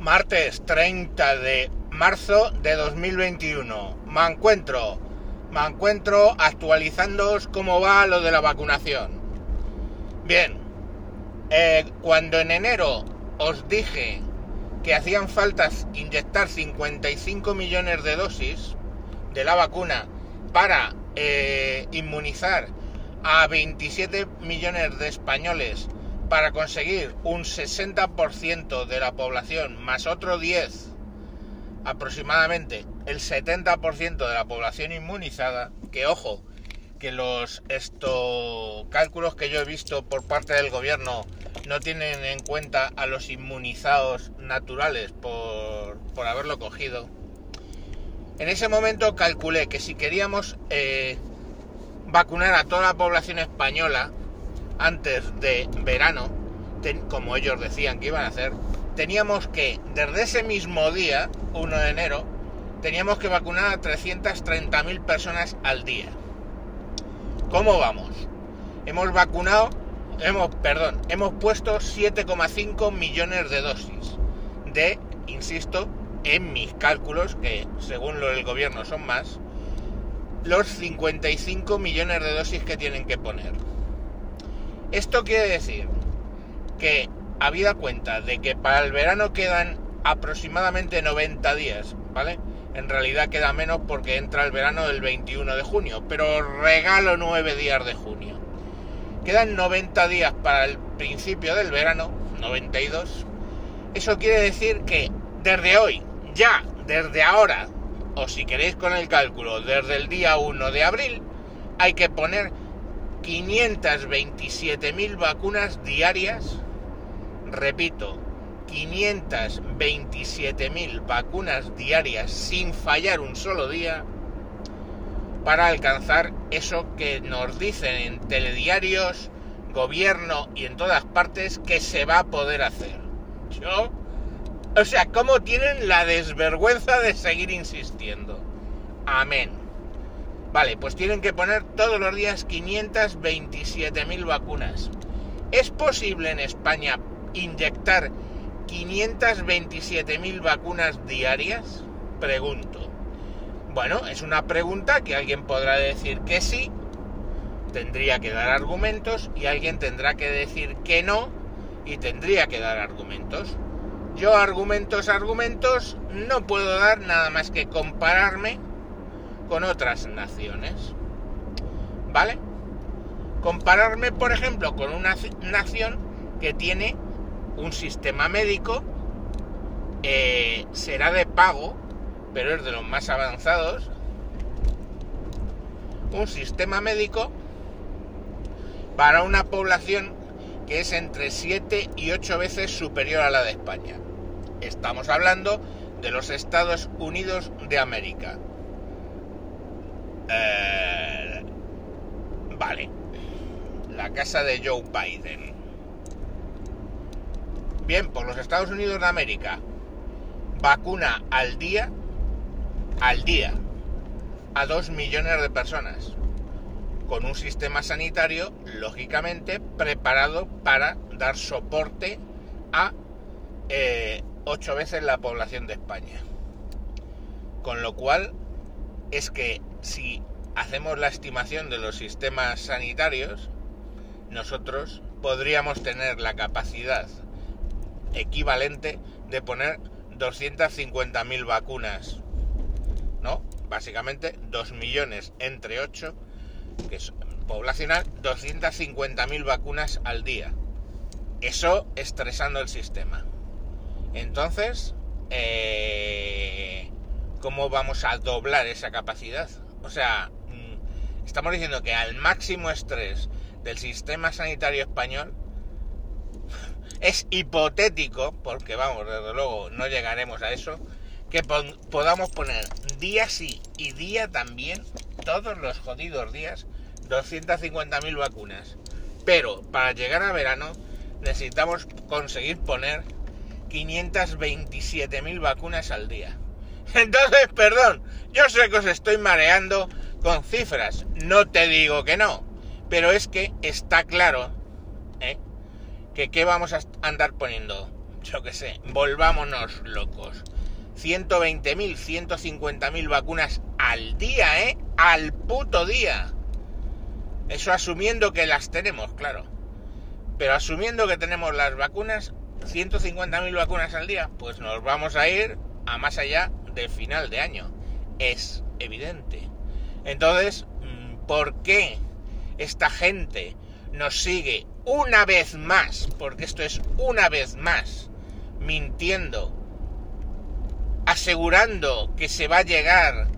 Martes 30 de marzo de 2021. Me encuentro, me encuentro actualizándoos cómo va lo de la vacunación. Bien, eh, cuando en enero os dije que hacían falta inyectar 55 millones de dosis de la vacuna para eh, inmunizar a 27 millones de españoles para conseguir un 60% de la población más otro 10, aproximadamente el 70% de la población inmunizada, que ojo, que los estos cálculos que yo he visto por parte del gobierno no tienen en cuenta a los inmunizados naturales por, por haberlo cogido. En ese momento calculé que si queríamos eh, vacunar a toda la población española, antes de verano, como ellos decían que iban a hacer, teníamos que, desde ese mismo día, 1 de enero, teníamos que vacunar a 330.000 personas al día. ¿Cómo vamos? Hemos vacunado, hemos, perdón, hemos puesto 7,5 millones de dosis de, insisto, en mis cálculos, que según lo del gobierno son más, los 55 millones de dosis que tienen que poner. Esto quiere decir que, habida cuenta de que para el verano quedan aproximadamente 90 días, ¿vale? En realidad queda menos porque entra el verano del 21 de junio, pero regalo 9 días de junio. Quedan 90 días para el principio del verano, 92. Eso quiere decir que desde hoy, ya, desde ahora, o si queréis con el cálculo, desde el día 1 de abril, hay que poner 527.000 vacunas diarias, repito, 527.000 vacunas diarias sin fallar un solo día, para alcanzar eso que nos dicen en telediarios, gobierno y en todas partes que se va a poder hacer. Yo, o sea, ¿cómo tienen la desvergüenza de seguir insistiendo? Amén. Vale, pues tienen que poner todos los días 527.000 vacunas. ¿Es posible en España inyectar 527.000 vacunas diarias? Pregunto. Bueno, es una pregunta que alguien podrá decir que sí, tendría que dar argumentos, y alguien tendrá que decir que no, y tendría que dar argumentos. Yo argumentos, argumentos, no puedo dar nada más que compararme con otras naciones. ¿Vale? Compararme, por ejemplo, con una nación que tiene un sistema médico, eh, será de pago, pero es de los más avanzados, un sistema médico para una población que es entre 7 y 8 veces superior a la de España. Estamos hablando de los Estados Unidos de América. Eh, vale. La casa de Joe Biden. Bien, por los Estados Unidos de América. Vacuna al día. Al día. A dos millones de personas. Con un sistema sanitario, lógicamente, preparado para dar soporte a eh, ocho veces la población de España. Con lo cual, es que si hacemos la estimación de los sistemas sanitarios, nosotros podríamos tener la capacidad equivalente de poner 250.000 vacunas, ¿no? Básicamente 2 millones entre 8, que es poblacional, 250.000 vacunas al día. Eso estresando el sistema. Entonces, eh, ¿cómo vamos a doblar esa capacidad? O sea, mm, estamos diciendo que al máximo estrés del sistema sanitario español es hipotético, porque vamos, desde luego no llegaremos a eso, que podamos poner día sí y día también, todos los jodidos días, 250.000 vacunas. Pero para llegar a verano necesitamos conseguir poner 527.000 vacunas al día. Entonces, perdón, yo sé que os estoy mareando con cifras, no te digo que no, pero es que está claro ¿eh? que qué vamos a andar poniendo yo qué sé, volvámonos locos. 120.000, 150.000 vacunas al día, ¿eh? Al puto día. Eso asumiendo que las tenemos, claro. Pero asumiendo que tenemos las vacunas, 150.000 vacunas al día, pues nos vamos a ir a más allá del final de año. Es evidente. Entonces, mm, ¿por qué esta gente nos sigue una vez más, porque esto es una vez más, mintiendo, asegurando que se va a llegar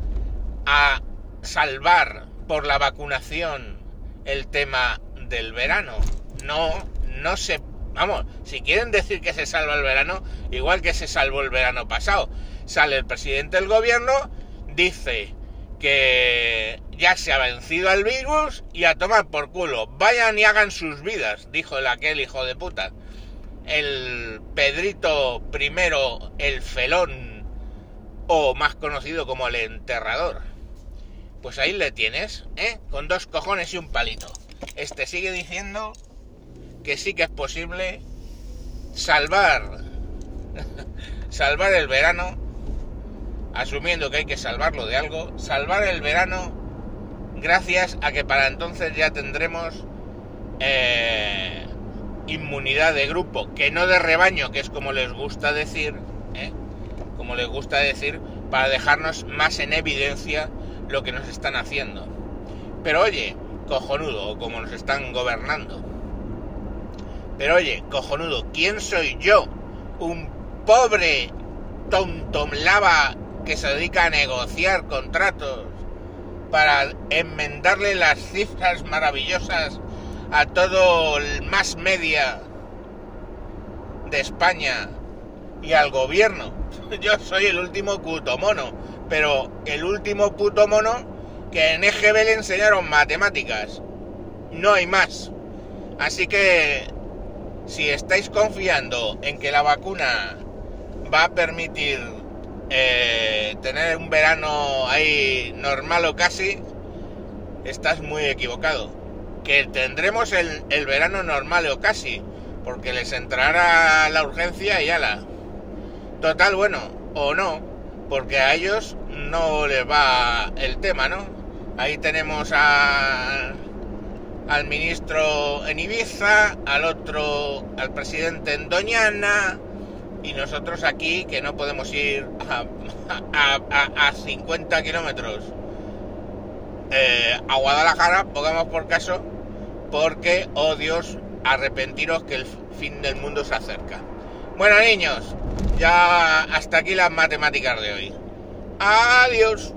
a salvar por la vacunación el tema del verano? No, no se Vamos, si quieren decir que se salva el verano, igual que se salvó el verano pasado. Sale el presidente del gobierno, dice que ya se ha vencido al virus y a tomar por culo. Vayan y hagan sus vidas, dijo el aquel hijo de puta. El Pedrito primero, el felón, o más conocido como el enterrador. Pues ahí le tienes, ¿eh? Con dos cojones y un palito. Este sigue diciendo que sí que es posible salvar salvar el verano asumiendo que hay que salvarlo de algo salvar el verano gracias a que para entonces ya tendremos eh, inmunidad de grupo que no de rebaño que es como les gusta decir ¿eh? como les gusta decir para dejarnos más en evidencia lo que nos están haciendo pero oye cojonudo como nos están gobernando pero oye, cojonudo, ¿quién soy yo? Un pobre tontomlava que se dedica a negociar contratos para enmendarle las cifras maravillosas a todo el más media de España y al gobierno. Yo soy el último puto mono, pero el último puto mono que en EGB le enseñaron matemáticas. No hay más. Así que si estáis confiando en que la vacuna va a permitir eh, tener un verano ahí normal o casi, estás muy equivocado. Que tendremos el, el verano normal o casi, porque les entrará la urgencia y ala. Total, bueno, o no, porque a ellos no les va el tema, ¿no? Ahí tenemos a al ministro en Ibiza, al otro, al presidente en Doñana, y nosotros aquí que no podemos ir a, 50 kilómetros eh, a Guadalajara, pongamos por caso, porque, oh Dios, arrepentiros que el fin del mundo se acerca. Bueno niños, ya hasta aquí las matemáticas de hoy. Adiós.